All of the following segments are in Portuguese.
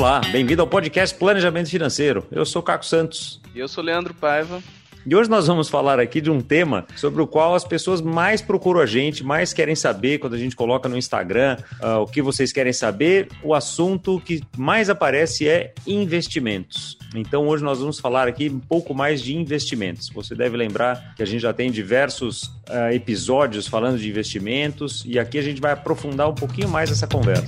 Olá, bem-vindo ao podcast Planejamento Financeiro. Eu sou Caco Santos. E eu sou Leandro Paiva. E hoje nós vamos falar aqui de um tema sobre o qual as pessoas mais procuram a gente, mais querem saber quando a gente coloca no Instagram uh, o que vocês querem saber. O assunto que mais aparece é investimentos. Então hoje nós vamos falar aqui um pouco mais de investimentos. Você deve lembrar que a gente já tem diversos uh, episódios falando de investimentos e aqui a gente vai aprofundar um pouquinho mais essa conversa.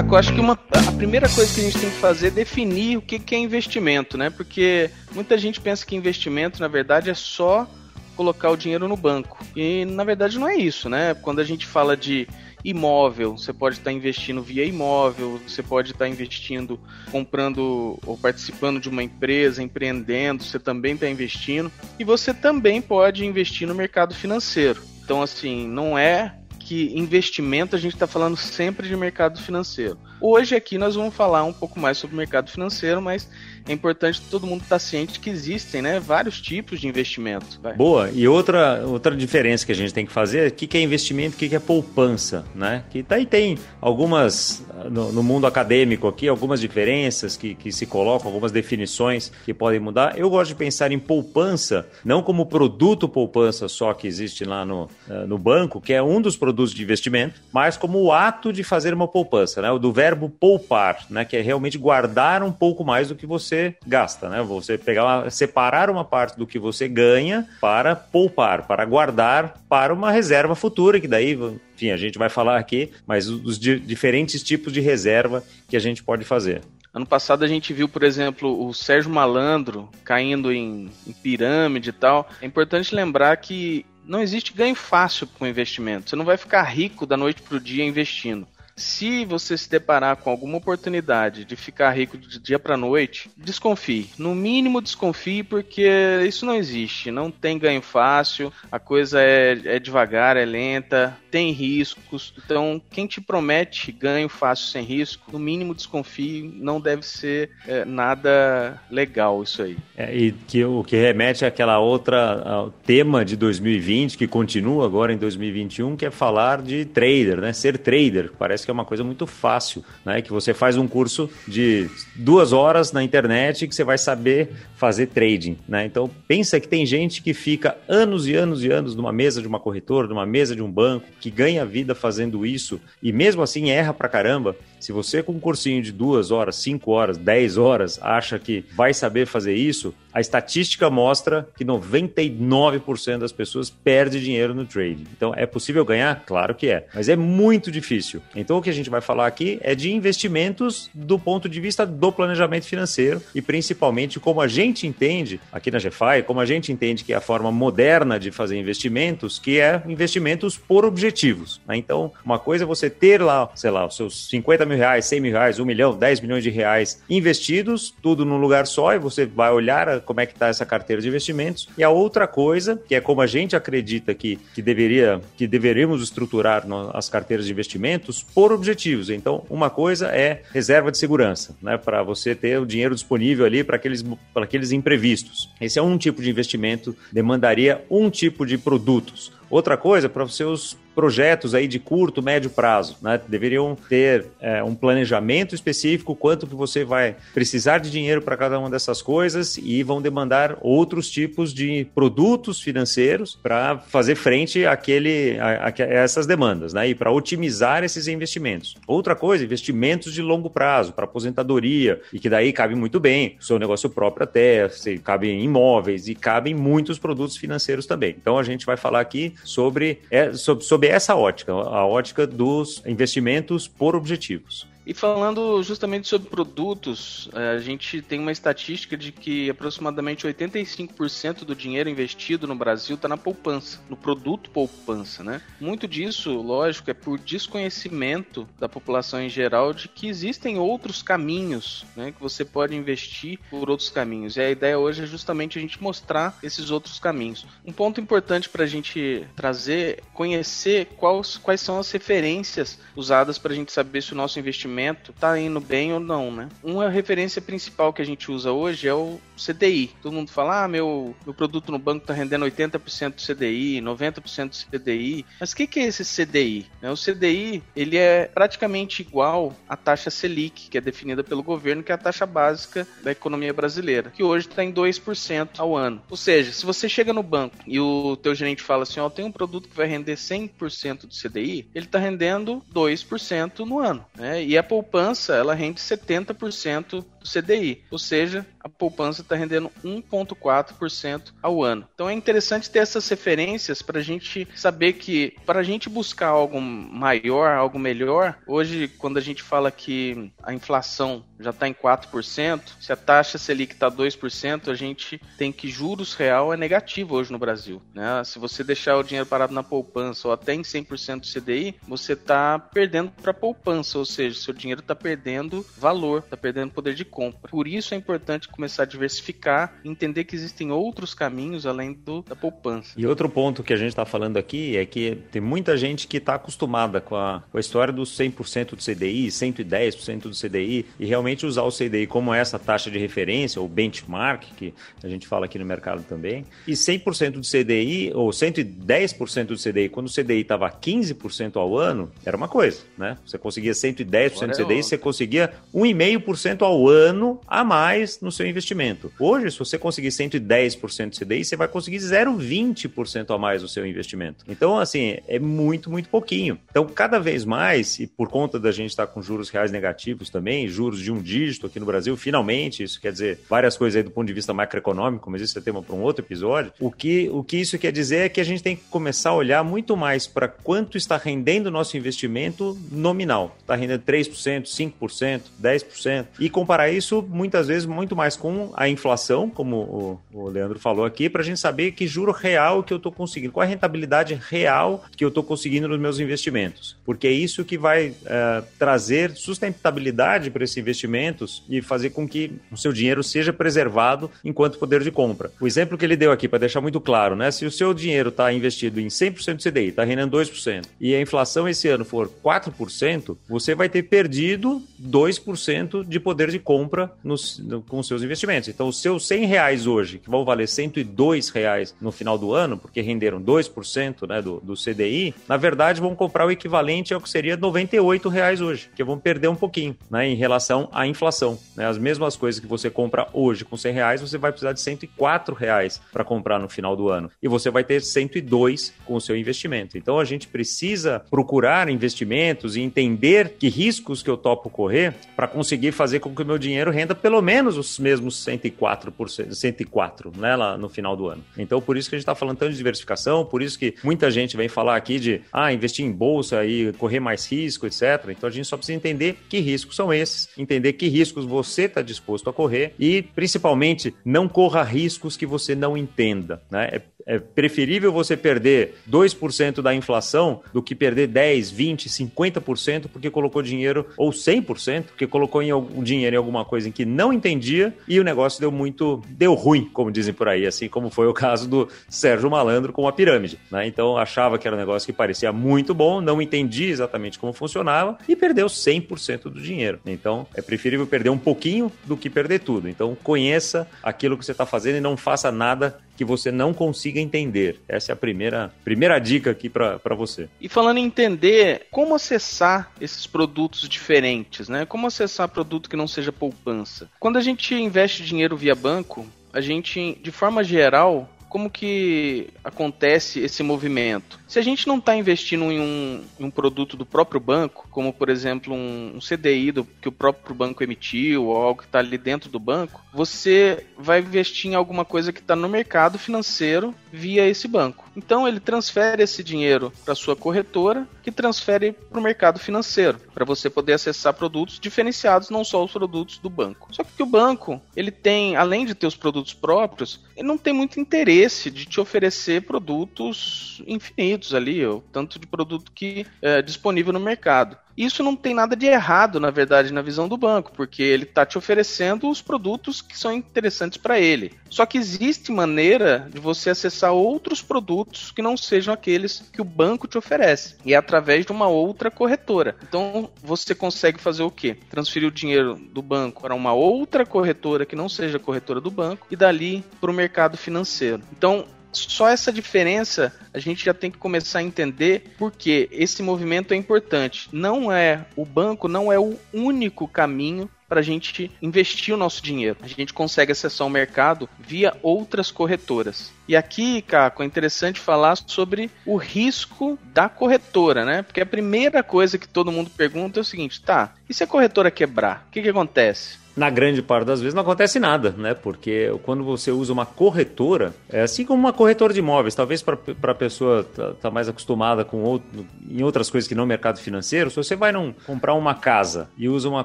Caco, acho que uma, a primeira coisa que a gente tem que fazer é definir o que, que é investimento, né? Porque muita gente pensa que investimento, na verdade, é só colocar o dinheiro no banco. E na verdade não é isso, né? Quando a gente fala de imóvel, você pode estar investindo via imóvel, você pode estar investindo comprando ou participando de uma empresa, empreendendo, você também está investindo. E você também pode investir no mercado financeiro. Então, assim, não é que investimento a gente está falando sempre de mercado financeiro. Hoje aqui nós vamos falar um pouco mais sobre mercado financeiro, mas é importante todo mundo estar tá ciente que existem né, vários tipos de investimento. Vai. Boa, e outra, outra diferença que a gente tem que fazer é o que é investimento o que é poupança. Né? Que daí tem algumas, no, no, mundo acadêmico aqui, algumas diferenças que, que se colocam, algumas definições que podem mudar. Eu gosto de pensar em poupança, não como produto poupança só que existe lá no, eh, no banco, que é um dos produtos de investimento, mas como o ato de fazer uma poupança, né? o do verbo poupar, né? que é realmente guardar um pouco mais do que você você gasta, né? Você pegar uma, separar uma parte do que você ganha para poupar, para guardar para uma reserva futura, que daí, enfim, a gente vai falar aqui, mas os diferentes tipos de reserva que a gente pode fazer. Ano passado a gente viu, por exemplo, o Sérgio Malandro caindo em, em pirâmide e tal. É importante lembrar que não existe ganho fácil com investimento. Você não vai ficar rico da noite para o dia investindo. Se você se deparar com alguma oportunidade de ficar rico de dia para noite, desconfie. No mínimo desconfie porque isso não existe. Não tem ganho fácil, a coisa é, é devagar, é lenta, tem riscos. Então, quem te promete ganho fácil sem risco, no mínimo desconfie. Não deve ser é, nada legal isso aí. É, e que o que remete àquela outra tema de 2020 que continua agora em 2021, que é falar de trader, né? Ser trader. Parece que é uma coisa muito fácil, né? Que você faz um curso de duas horas na internet que você vai saber fazer trading, né? Então pensa que tem gente que fica anos e anos e anos numa mesa de uma corretora, numa mesa de um banco, que ganha vida fazendo isso e mesmo assim erra pra caramba. Se você com um cursinho de duas horas, cinco horas, dez horas acha que vai saber fazer isso, a estatística mostra que 99% das pessoas perde dinheiro no trading. Então é possível ganhar? Claro que é, mas é muito difícil. Então o que a gente vai falar aqui é de investimentos do ponto de vista do planejamento financeiro e principalmente como a gente entende aqui na GFI, como a gente entende que é a forma moderna de fazer investimentos, que é investimentos por objetivos. Né? Então uma coisa é você ter lá, sei lá, os seus 50 mil reais, 100 mil reais, 1 milhão, 10 milhões de reais investidos, tudo num lugar só, e você vai olhar como é que está essa carteira de investimentos. E a outra coisa, que é como a gente acredita que, que, deveria, que deveríamos estruturar as carteiras de investimentos por objetivos. Então, uma coisa é reserva de segurança, né, para você ter o dinheiro disponível ali para aqueles, aqueles imprevistos. Esse é um tipo de investimento, demandaria um tipo de produtos. Outra coisa, para os seus projetos aí de curto, médio prazo, né? Deveriam ter é, um planejamento específico, quanto que você vai precisar de dinheiro para cada uma dessas coisas e vão demandar outros tipos de produtos financeiros para fazer frente àquele, a, a, essas demandas, né? E para otimizar esses investimentos. Outra coisa, investimentos de longo prazo, para aposentadoria, e que daí cabe muito bem, seu negócio próprio até, cabe em imóveis e cabe em muitos produtos financeiros também. Então a gente vai falar aqui sobre, é, sobre, sobre essa ótica, a ótica dos investimentos por objetivos. E falando justamente sobre produtos, é, a gente tem uma estatística de que aproximadamente 85% do dinheiro investido no Brasil está na poupança, no produto poupança, né? Muito disso, lógico, é por desconhecimento da população em geral de que existem outros caminhos, né? Que você pode investir por outros caminhos. E a ideia hoje é justamente a gente mostrar esses outros caminhos. Um ponto importante para a gente trazer, conhecer quais, quais são as referências usadas para a gente saber se o nosso investimento investimento está indo bem ou não, né? Uma referência principal que a gente usa hoje é o CDI. Todo mundo fala, ah, meu, meu produto no banco está rendendo 80% do CDI, 90% do CDI. Mas o que, que é esse CDI? O CDI, ele é praticamente igual à taxa Selic, que é definida pelo governo, que é a taxa básica da economia brasileira, que hoje está em 2% ao ano. Ou seja, se você chega no banco e o teu gerente fala assim, ó, oh, tem um produto que vai render 100% do CDI, ele está rendendo 2% no ano. Né? E a poupança, ela rende 70% do CDI, ou seja, a poupança está rendendo 1,4% ao ano. Então é interessante ter essas referências para a gente saber que, para a gente buscar algo maior, algo melhor, hoje, quando a gente fala que a inflação já está em 4%, se a taxa Selic está 2%, a gente tem que juros real é negativo hoje no Brasil. Né? Se você deixar o dinheiro parado na poupança ou até em 100% do CDI, você está perdendo para a poupança, ou seja, seu dinheiro está perdendo valor, está perdendo poder de compra. Por isso é importante começar a diversificar, entender que existem outros caminhos além do, da poupança. E outro ponto que a gente está falando aqui é que tem muita gente que está acostumada com a, com a história dos 100% do CDI, 110% do CDI, e realmente usar o CDI como essa taxa de referência, ou benchmark, que a gente fala aqui no mercado também, e 100% do CDI, ou 110% do CDI, quando o CDI estava 15% ao ano, era uma coisa, né? Você conseguia 110% do CDI, é você conseguia 1,5% ao ano ano a mais no seu investimento. Hoje, se você conseguir 110% de CDI, você vai conseguir 0,20% a mais no seu investimento. Então, assim, é muito, muito pouquinho. Então, cada vez mais, e por conta da gente estar com juros reais negativos também, juros de um dígito aqui no Brasil, finalmente, isso quer dizer várias coisas aí do ponto de vista macroeconômico, mas isso é tema para um outro episódio. O que, o que isso quer dizer é que a gente tem que começar a olhar muito mais para quanto está rendendo o nosso investimento nominal. Está rendendo 3%, 5%, 10%, e comparar isso muitas vezes muito mais com a inflação, como o, o Leandro falou aqui, para a gente saber que juro real que eu estou conseguindo, qual é a rentabilidade real que eu estou conseguindo nos meus investimentos. Porque é isso que vai é, trazer sustentabilidade para esses investimentos e fazer com que o seu dinheiro seja preservado enquanto poder de compra. O exemplo que ele deu aqui, para deixar muito claro, né? Se o seu dinheiro está investido em 100% de CDI, está rendendo 2%, e a inflação esse ano for 4%, você vai ter perdido 2% de poder de compra nos, no, com seus investimentos. Então, os seus 100 reais hoje, que vão valer 102 reais no final do ano, porque renderam 2% né, do, do CDI, na verdade vão comprar o equivalente ao que seria 98 reais hoje, que vão perder um pouquinho né, em relação à inflação. Né? As mesmas coisas que você compra hoje com 100 reais, você vai precisar de 104 reais para comprar no final do ano. E você vai ter 102 com o seu investimento. Então, a gente precisa procurar investimentos e entender que riscos que eu topo correr para conseguir fazer com que o meu dinheiro renda pelo menos os mesmos 104%, 104 né, lá no final do ano. Então, por isso que a gente está falando tanto de diversificação, por isso que muita gente vem falar aqui de ah, investir em bolsa e correr mais risco, etc. Então, a gente só precisa entender que riscos são esses, entender que riscos você está disposto a correr e, principalmente, não corra riscos que você não entenda. Né? É é preferível você perder 2% da inflação do que perder 10, 20, 50% porque colocou dinheiro, ou 100% porque colocou em algum dinheiro em alguma coisa em que não entendia e o negócio deu muito, deu ruim, como dizem por aí, assim como foi o caso do Sérgio Malandro com a pirâmide. Né? Então achava que era um negócio que parecia muito bom, não entendia exatamente como funcionava e perdeu 100% do dinheiro. Então é preferível perder um pouquinho do que perder tudo. Então conheça aquilo que você está fazendo e não faça nada que você não consiga entender. Essa é a primeira, primeira dica aqui para você. E falando em entender, como acessar esses produtos diferentes, né? Como acessar produto que não seja poupança? Quando a gente investe dinheiro via banco, a gente, de forma geral, como que acontece esse movimento? Se a gente não está investindo em um, em um, produto do próprio banco, como por exemplo um, um CDI do, que o próprio banco emitiu ou algo que está ali dentro do banco, você vai investir em alguma coisa que está no mercado financeiro via esse banco. Então ele transfere esse dinheiro para sua corretora, que transfere para o mercado financeiro, para você poder acessar produtos diferenciados, não só os produtos do banco. Só que o banco, ele tem, além de ter os produtos próprios, ele não tem muito interesse de te oferecer produtos infinitos ali, o tanto de produto que é disponível no mercado. Isso não tem nada de errado, na verdade, na visão do banco, porque ele está te oferecendo os produtos que são interessantes para ele. Só que existe maneira de você acessar outros produtos que não sejam aqueles que o banco te oferece, e é através de uma outra corretora. Então você consegue fazer o quê? Transferir o dinheiro do banco para uma outra corretora que não seja corretora do banco e dali para o mercado financeiro. Então só essa diferença a gente já tem que começar a entender porque esse movimento é importante. Não é o banco, não é o único caminho para a gente investir o nosso dinheiro. A gente consegue acessar o mercado via outras corretoras. E aqui, Caco, é interessante falar sobre o risco da corretora, né? Porque a primeira coisa que todo mundo pergunta é o seguinte: tá, e se a corretora quebrar? O que, que acontece? Na grande parte das vezes não acontece nada, né? Porque quando você usa uma corretora, é assim como uma corretora de imóveis, talvez para a pessoa tá, tá, mais acostumada com outro, em outras coisas que não mercado financeiro, se você vai num, comprar uma casa e usa uma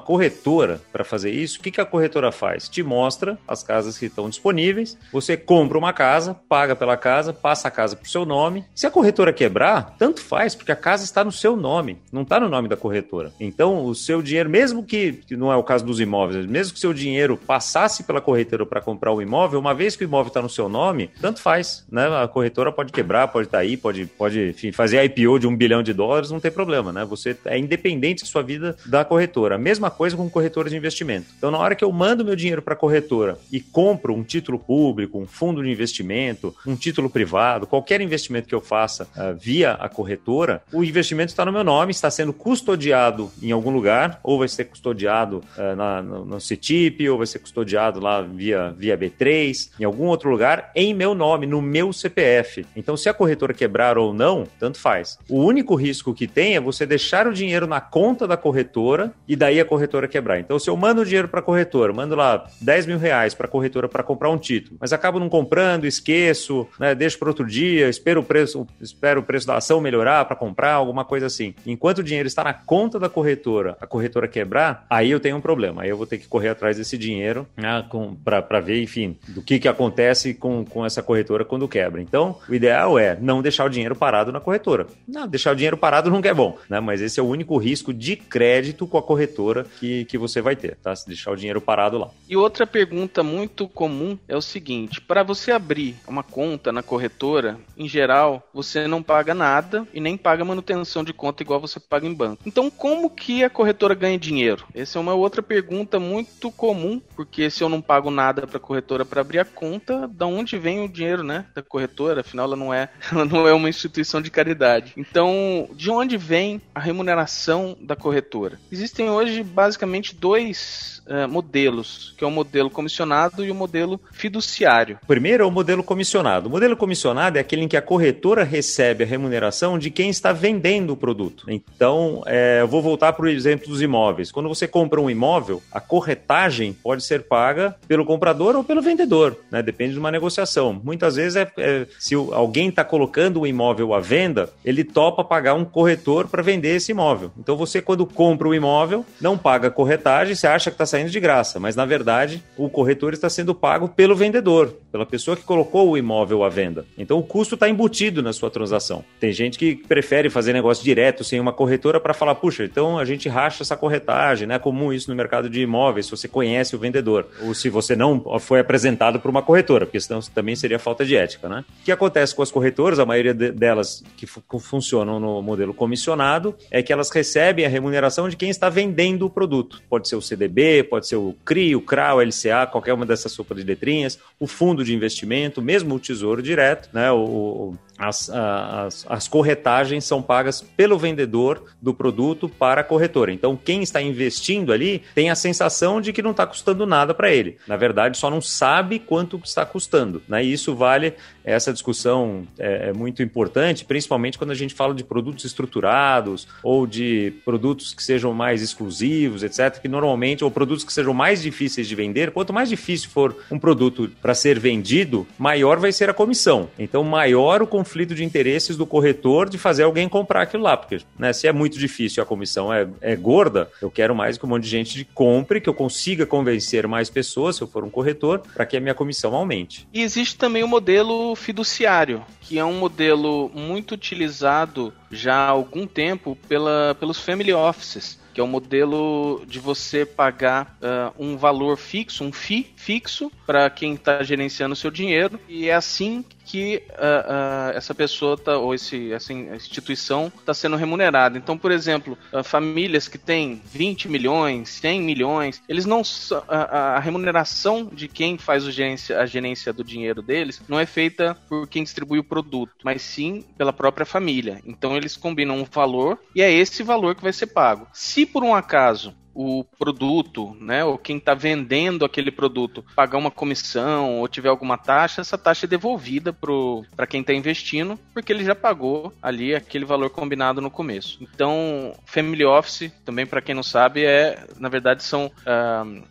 corretora para fazer isso, o que, que a corretora faz? Te mostra as casas que estão disponíveis, você compra uma casa, paga pela casa, passa a casa para o seu nome. Se a corretora quebrar, tanto faz, porque a casa está no seu nome, não está no nome da corretora. Então, o seu dinheiro, mesmo que, que não é o caso dos imóveis, mesmo que seu dinheiro passasse pela corretora para comprar o imóvel, uma vez que o imóvel está no seu nome, tanto faz, né? A corretora pode quebrar, pode estar tá aí, pode, pode enfim, fazer IPO de um bilhão de dólares, não tem problema, né? Você é independente da sua vida da corretora. Mesma coisa com corretora de investimento. Então, na hora que eu mando meu dinheiro para a corretora e compro um título público, um fundo de investimento, um título privado, qualquer investimento que eu faça uh, via a corretora, o investimento está no meu nome, está sendo custodiado em algum lugar, ou vai ser custodiado uh, na, no CETIP, ou vai ser custodiado lá via, via B3, em algum outro lugar, em meu nome, no meu CPF. Então, se a corretora quebrar ou não, tanto faz. O único risco que tem é você deixar o dinheiro na conta da corretora e daí a corretora quebrar. Então, se eu mando o dinheiro para a corretora, mando lá 10 mil reais para a corretora para comprar um título, mas acabo não comprando, esqueço, né, deixo para outro dia, espero o preço, espero o preço da ação melhorar para comprar, alguma coisa assim. Enquanto o dinheiro está na conta da corretora, a corretora quebrar, aí eu tenho um problema. Aí eu vou ter que correr atrás desse dinheiro né, para ver, enfim, do que, que acontece com, com essa corretora quando quebra. Então, o ideal é não deixar o dinheiro parado na corretora. Não, deixar o dinheiro parado nunca é bom, né? Mas esse é o único risco de crédito com a corretora que, que você vai ter, tá? Se deixar o dinheiro parado lá. E outra pergunta muito comum é o seguinte: para você abrir uma conta na corretora, em geral, você não paga nada e nem paga manutenção de conta igual você paga em banco. Então, como que a corretora ganha dinheiro? Essa é uma outra pergunta muito muito comum, porque se eu não pago nada para a corretora para abrir a conta, da onde vem o dinheiro, né, da corretora? Afinal, ela não é, ela não é uma instituição de caridade. Então, de onde vem a remuneração da corretora? Existem hoje basicamente dois uh, modelos, que é o modelo comissionado e o modelo fiduciário. Primeiro é o modelo comissionado. O modelo comissionado é aquele em que a corretora recebe a remuneração de quem está vendendo o produto. Então, é, eu vou voltar para o exemplo dos imóveis. Quando você compra um imóvel, a corretagem pode ser paga pelo comprador ou pelo vendedor, né? depende de uma negociação. Muitas vezes, é, é se alguém está colocando o imóvel à venda, ele topa pagar um corretor para vender esse imóvel. Então, você, quando compra o imóvel, não paga corretagem, você acha que está saindo de graça, mas na verdade o corretor está sendo pago pelo vendedor, pela pessoa que colocou o imóvel à venda. Então o custo está embutido na sua transação. Tem gente que prefere fazer negócio direto sem uma corretora para falar, puxa, então a gente racha essa corretagem, né? É comum isso no mercado de imóveis, se você conhece o vendedor, ou se você não foi apresentado por uma corretora, porque senão também seria falta de ética, né? O que acontece com as corretoras, a maioria delas que funcionam no modelo comissionado, é que elas recebem a remuneração de quem está vendendo o produto. Pode ser o CDB, pode ser o CRI, o CRA, o LCA, qualquer uma dessas sopas de letrinhas, o fundo de investimento, mesmo o Tesouro Direto, né? O, as, as, as, corretagens são pagas pelo vendedor do produto para a corretora. Então, quem está investindo ali tem a sensação de que não está custando nada para ele. Na verdade, só não sabe quanto está custando. Né? E isso vale, essa discussão é, é muito importante, principalmente quando a gente fala de produtos estruturados ou de produtos que sejam mais exclusivos, etc., que normalmente, ou produtos que sejam mais difíceis de vender. Quanto mais difícil for um produto para ser vendido, maior vai ser a comissão. Então, maior o conflito de interesses do corretor de fazer alguém comprar aquilo lá, porque né, se é muito difícil a comissão é, é gorda, eu quero mais que um monte de gente compre, que eu consiga convencer mais pessoas, se eu for um corretor, para que a minha comissão aumente. E existe também o modelo fiduciário, que é um modelo muito utilizado já há algum tempo pela, pelos family offices que é o modelo de você pagar uh, um valor fixo, um FII fixo para quem está gerenciando o seu dinheiro e é assim que uh, uh, essa pessoa tá, ou esse, essa instituição está sendo remunerada. Então, por exemplo, uh, famílias que têm 20 milhões, 100 milhões, eles não a, a remuneração de quem faz a gerência do dinheiro deles não é feita por quem distribui o produto, mas sim pela própria família. Então, eles combinam um valor e é esse valor que vai ser pago. Se por um acaso o produto, né, ou quem está vendendo aquele produto pagar uma comissão ou tiver alguma taxa, essa taxa é devolvida para quem está investindo, porque ele já pagou ali aquele valor combinado no começo. Então, Family Office, também para quem não sabe, é na verdade são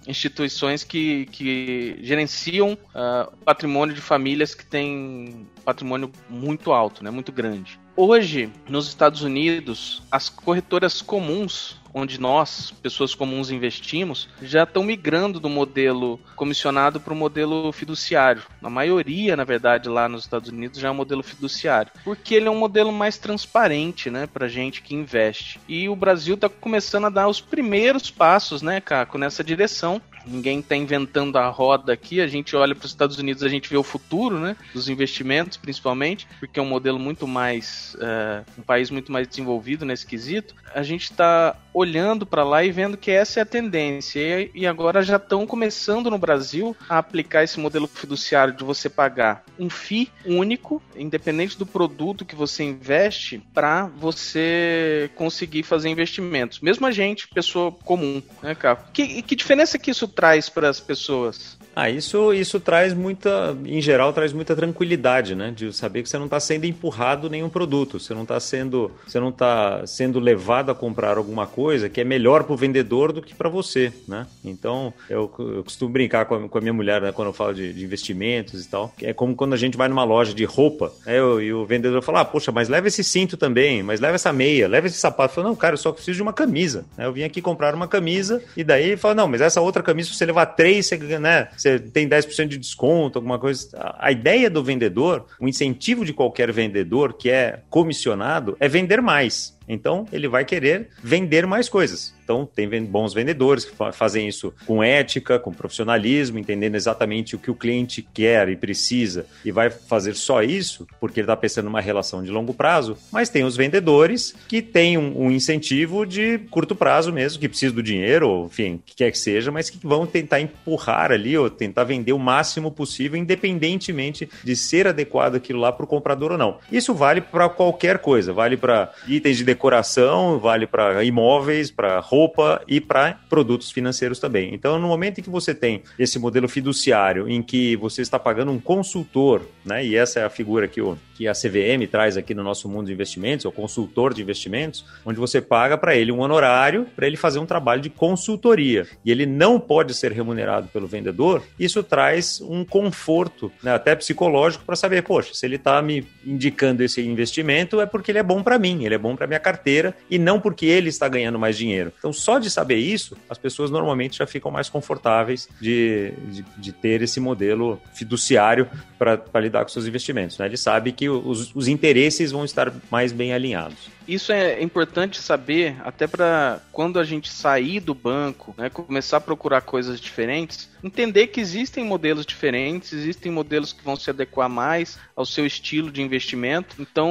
instituições que, que gerenciam uh, patrimônio de famílias que têm patrimônio muito alto, né, muito grande. Hoje, nos Estados Unidos, as corretoras comuns onde nós, pessoas comuns, investimos, já estão migrando do modelo comissionado para o modelo fiduciário. A maioria, na verdade, lá nos Estados Unidos já é um modelo fiduciário, porque ele é um modelo mais transparente, né, para gente que investe. E o Brasil está começando a dar os primeiros passos, né, Caco, nessa direção. Ninguém está inventando a roda aqui. A gente olha para os Estados Unidos, a gente vê o futuro, né? Dos investimentos, principalmente, porque é um modelo muito mais. Uh, um país muito mais desenvolvido nesse quesito. A gente está olhando para lá e vendo que essa é a tendência. E, agora já estão começando no Brasil a aplicar esse modelo fiduciário de você pagar um FII único, independente do produto que você investe, para você conseguir fazer investimentos. Mesmo a gente, pessoa comum, né, cara? Que, que diferença que isso traz para as pessoas? Ah, isso, isso traz muita, em geral, traz muita tranquilidade, né? De saber que você não está sendo empurrado nenhum produto, você não está sendo, você não tá sendo levado a comprar alguma coisa que é melhor para o vendedor do que para você, né? Então, eu, eu, costumo brincar com a, com a minha mulher, né, quando eu falo de, de, investimentos e tal, é como quando a gente vai numa loja de roupa, né, eu, e o vendedor fala, ah, poxa, mas leva esse cinto também, mas leva essa meia, leva esse sapato. Eu falo, não, cara, eu só preciso de uma camisa. Né? Eu vim aqui comprar uma camisa e daí fala, não, mas essa outra camisa, se você levar três, você, né, você tem 10% de desconto, alguma coisa. A ideia do vendedor, o incentivo de qualquer vendedor que é comissionado é vender mais. Então, ele vai querer vender mais coisas. Então, tem bons vendedores que fazem isso com ética, com profissionalismo, entendendo exatamente o que o cliente quer e precisa, e vai fazer só isso porque ele está pensando numa relação de longo prazo. Mas tem os vendedores que têm um, um incentivo de curto prazo mesmo, que precisam do dinheiro, ou enfim, que quer que seja, mas que vão tentar empurrar ali ou tentar vender o máximo possível, independentemente de ser adequado aquilo lá para o comprador ou não. Isso vale para qualquer coisa, vale para itens de decoração, vale para imóveis, para roupa e para produtos financeiros também. Então, no momento em que você tem esse modelo fiduciário em que você está pagando um consultor, né? E essa é a figura que, o, que a CVM traz aqui no nosso mundo de investimentos, o consultor de investimentos, onde você paga para ele um honorário para ele fazer um trabalho de consultoria. E ele não pode ser remunerado pelo vendedor, isso traz um conforto, né, até psicológico, para saber, poxa, se ele está me indicando esse investimento é porque ele é bom para mim, ele é bom para minha carteira e não porque ele está ganhando mais dinheiro. Então, só de saber isso, as pessoas normalmente já ficam mais confortáveis de, de, de ter esse modelo fiduciário para lidar com seus investimentos. Né? Ele sabe que os, os interesses vão estar mais bem alinhados. Isso é importante saber, até para quando a gente sair do banco, né, começar a procurar coisas diferentes, entender que existem modelos diferentes, existem modelos que vão se adequar mais ao seu estilo de investimento. Então,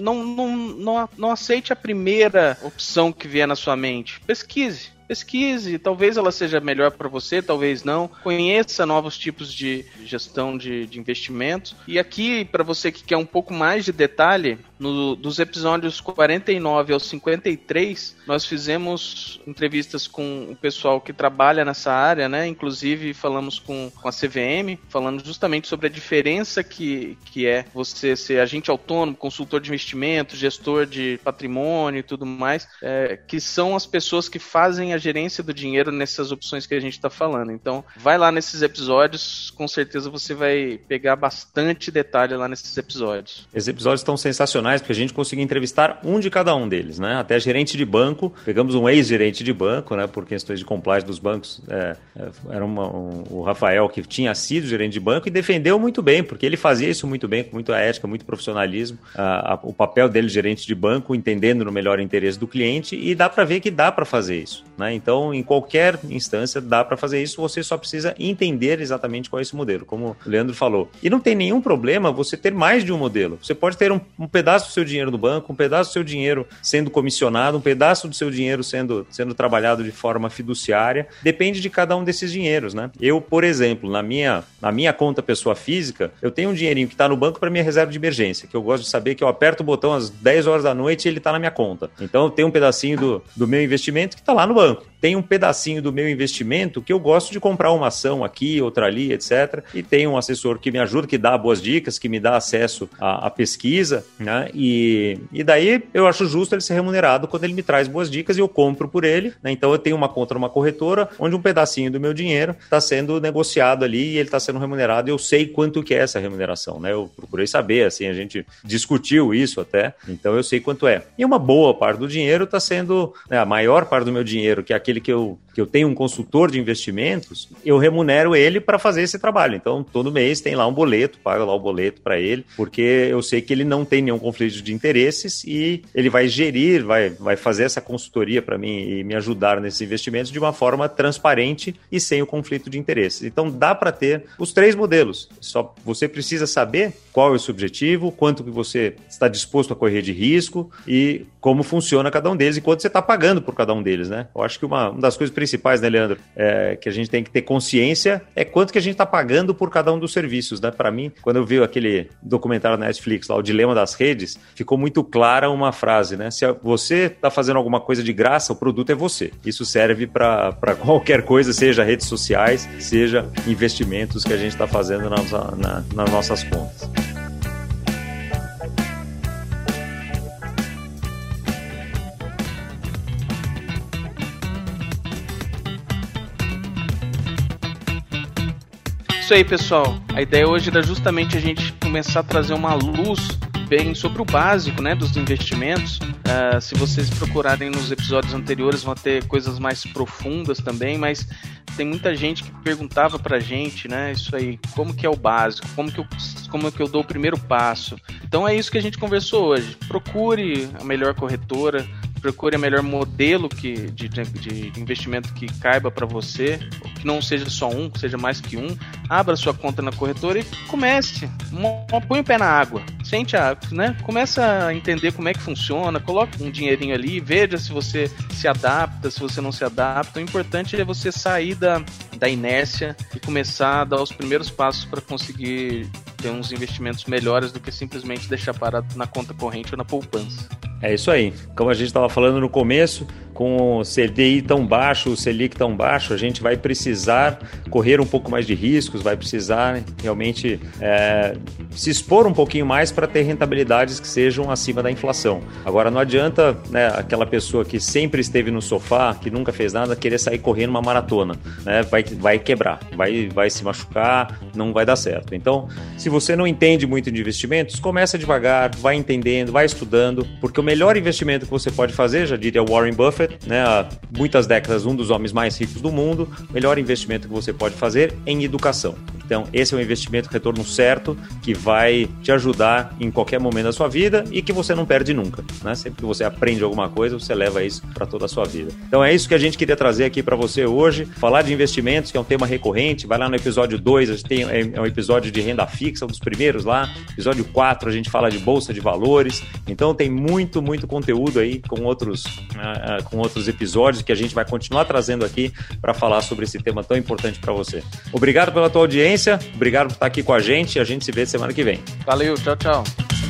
não, não, não, não aceite a primeira opção que vier na sua mente. Pesquise pesquise, talvez ela seja melhor para você, talvez não. Conheça novos tipos de gestão de, de investimentos. E aqui, para você que quer um pouco mais de detalhe, No, dos episódios 49 ao 53, nós fizemos entrevistas com o pessoal que trabalha nessa área, né? Inclusive falamos com, com a CVM, falando justamente sobre a diferença que, que é você ser agente autônomo, consultor de investimento, gestor de patrimônio e tudo mais, é, que são as pessoas que fazem a gerência do dinheiro nessas opções que a gente está falando. Então, vai lá nesses episódios, com certeza você vai pegar bastante detalhe lá nesses episódios. Esses episódios estão sensacionais porque a gente conseguiu entrevistar um de cada um deles, né? Até gerente de banco, pegamos um ex-gerente de banco, né? Por questões de compliance dos bancos, é, é, era uma, um, o Rafael que tinha sido gerente de banco e defendeu muito bem, porque ele fazia isso muito bem, com muita ética, muito profissionalismo, a, a, o papel dele gerente de banco, entendendo no melhor interesse do cliente e dá para ver que dá para fazer isso, né? Então, em qualquer instância dá para fazer isso, você só precisa entender exatamente qual é esse modelo, como o Leandro falou. E não tem nenhum problema você ter mais de um modelo. Você pode ter um, um pedaço do seu dinheiro no banco, um pedaço do seu dinheiro sendo comissionado, um pedaço do seu dinheiro sendo, sendo trabalhado de forma fiduciária. Depende de cada um desses dinheiros, né? Eu, por exemplo, na minha, na minha conta pessoa física, eu tenho um dinheirinho que está no banco para minha reserva de emergência, que eu gosto de saber que eu aperto o botão às 10 horas da noite e ele está na minha conta. Então eu tenho um pedacinho do, do meu investimento que está lá no banco tem um pedacinho do meu investimento que eu gosto de comprar uma ação aqui, outra ali, etc. E tem um assessor que me ajuda, que dá boas dicas, que me dá acesso à, à pesquisa, né? E, e daí eu acho justo ele ser remunerado quando ele me traz boas dicas e eu compro por ele. Né? Então eu tenho uma conta numa corretora onde um pedacinho do meu dinheiro está sendo negociado ali e ele está sendo remunerado. E eu sei quanto que é essa remuneração, né? Eu procurei saber, assim, a gente discutiu isso até. Então eu sei quanto é. E uma boa parte do dinheiro está sendo, né, a maior parte do meu dinheiro, que é aquele que eu, que eu tenho um consultor de investimentos, eu remunero ele para fazer esse trabalho. Então, todo mês tem lá um boleto, pago lá o boleto para ele, porque eu sei que ele não tem nenhum conflito de interesses e ele vai gerir, vai, vai fazer essa consultoria para mim e me ajudar nesses investimentos de uma forma transparente e sem o conflito de interesses. Então, dá para ter os três modelos. Só você precisa saber qual é o seu objetivo, quanto que você está disposto a correr de risco e como funciona cada um deles e quanto você está pagando por cada um deles, né? Eu acho que uma, uma das coisas principais, né, Leandro, é, que a gente tem que ter consciência é quanto que a gente está pagando por cada um dos serviços, né? Para mim, quando eu vi aquele documentário na Netflix lá, o Dilema das Redes, ficou muito clara uma frase, né? Se você está fazendo alguma coisa de graça, o produto é você. Isso serve para qualquer coisa, seja redes sociais, seja investimentos que a gente está fazendo nas, na, nas nossas contas. Isso aí, pessoal. A ideia hoje era justamente a gente começar a trazer uma luz bem sobre o básico né, dos investimentos. Uh, se vocês procurarem nos episódios anteriores, vão ter coisas mais profundas também, mas tem muita gente que perguntava pra gente, né? Isso aí, como que é o básico, como que eu, como que eu dou o primeiro passo. Então é isso que a gente conversou hoje. Procure a melhor corretora, procure o melhor modelo que, de, de investimento que caiba para você, que não seja só um, que seja mais que um. Abra sua conta na corretora e comece. Põe o pé na água. Sente a água, né? Começa a entender como é que funciona, coloque um dinheirinho ali, veja se você se adapta, se você não se adapta. O importante é você sair da, da inércia e começar a dar os primeiros passos para conseguir ter uns investimentos melhores do que simplesmente deixar parado na conta corrente ou na poupança. É isso aí. Como a gente estava falando no começo, com o CDI tão baixo, o Selic tão baixo, a gente vai precisar correr um pouco mais de riscos, vai precisar realmente é, se expor um pouquinho mais para ter rentabilidades que sejam acima da inflação. Agora, não adianta né, aquela pessoa que sempre esteve no sofá, que nunca fez nada, querer sair correndo uma maratona. Né? Vai, vai quebrar, vai, vai se machucar, não vai dar certo. Então, se você não entende muito de investimentos, começa devagar, vai entendendo, vai estudando, porque o melhor investimento que você pode fazer, já diria Warren Buffett, Buffett, né, há muitas décadas um dos homens mais ricos do mundo, melhor investimento que você pode fazer em educação. Então, esse é um investimento retorno certo que vai te ajudar em qualquer momento da sua vida e que você não perde nunca. Né? Sempre que você aprende alguma coisa, você leva isso para toda a sua vida. Então, é isso que a gente queria trazer aqui para você hoje. Falar de investimentos, que é um tema recorrente. Vai lá no episódio 2, a gente tem é, é um episódio de renda fixa, um dos primeiros lá. Episódio 4, a gente fala de bolsa de valores. Então, tem muito, muito conteúdo aí com outros, uh, com outros episódios que a gente vai continuar trazendo aqui para falar sobre esse tema tão importante para você. Obrigado pela tua audiência audiência. Obrigado por estar aqui com a gente. A gente se vê semana que vem. Valeu, tchau, tchau.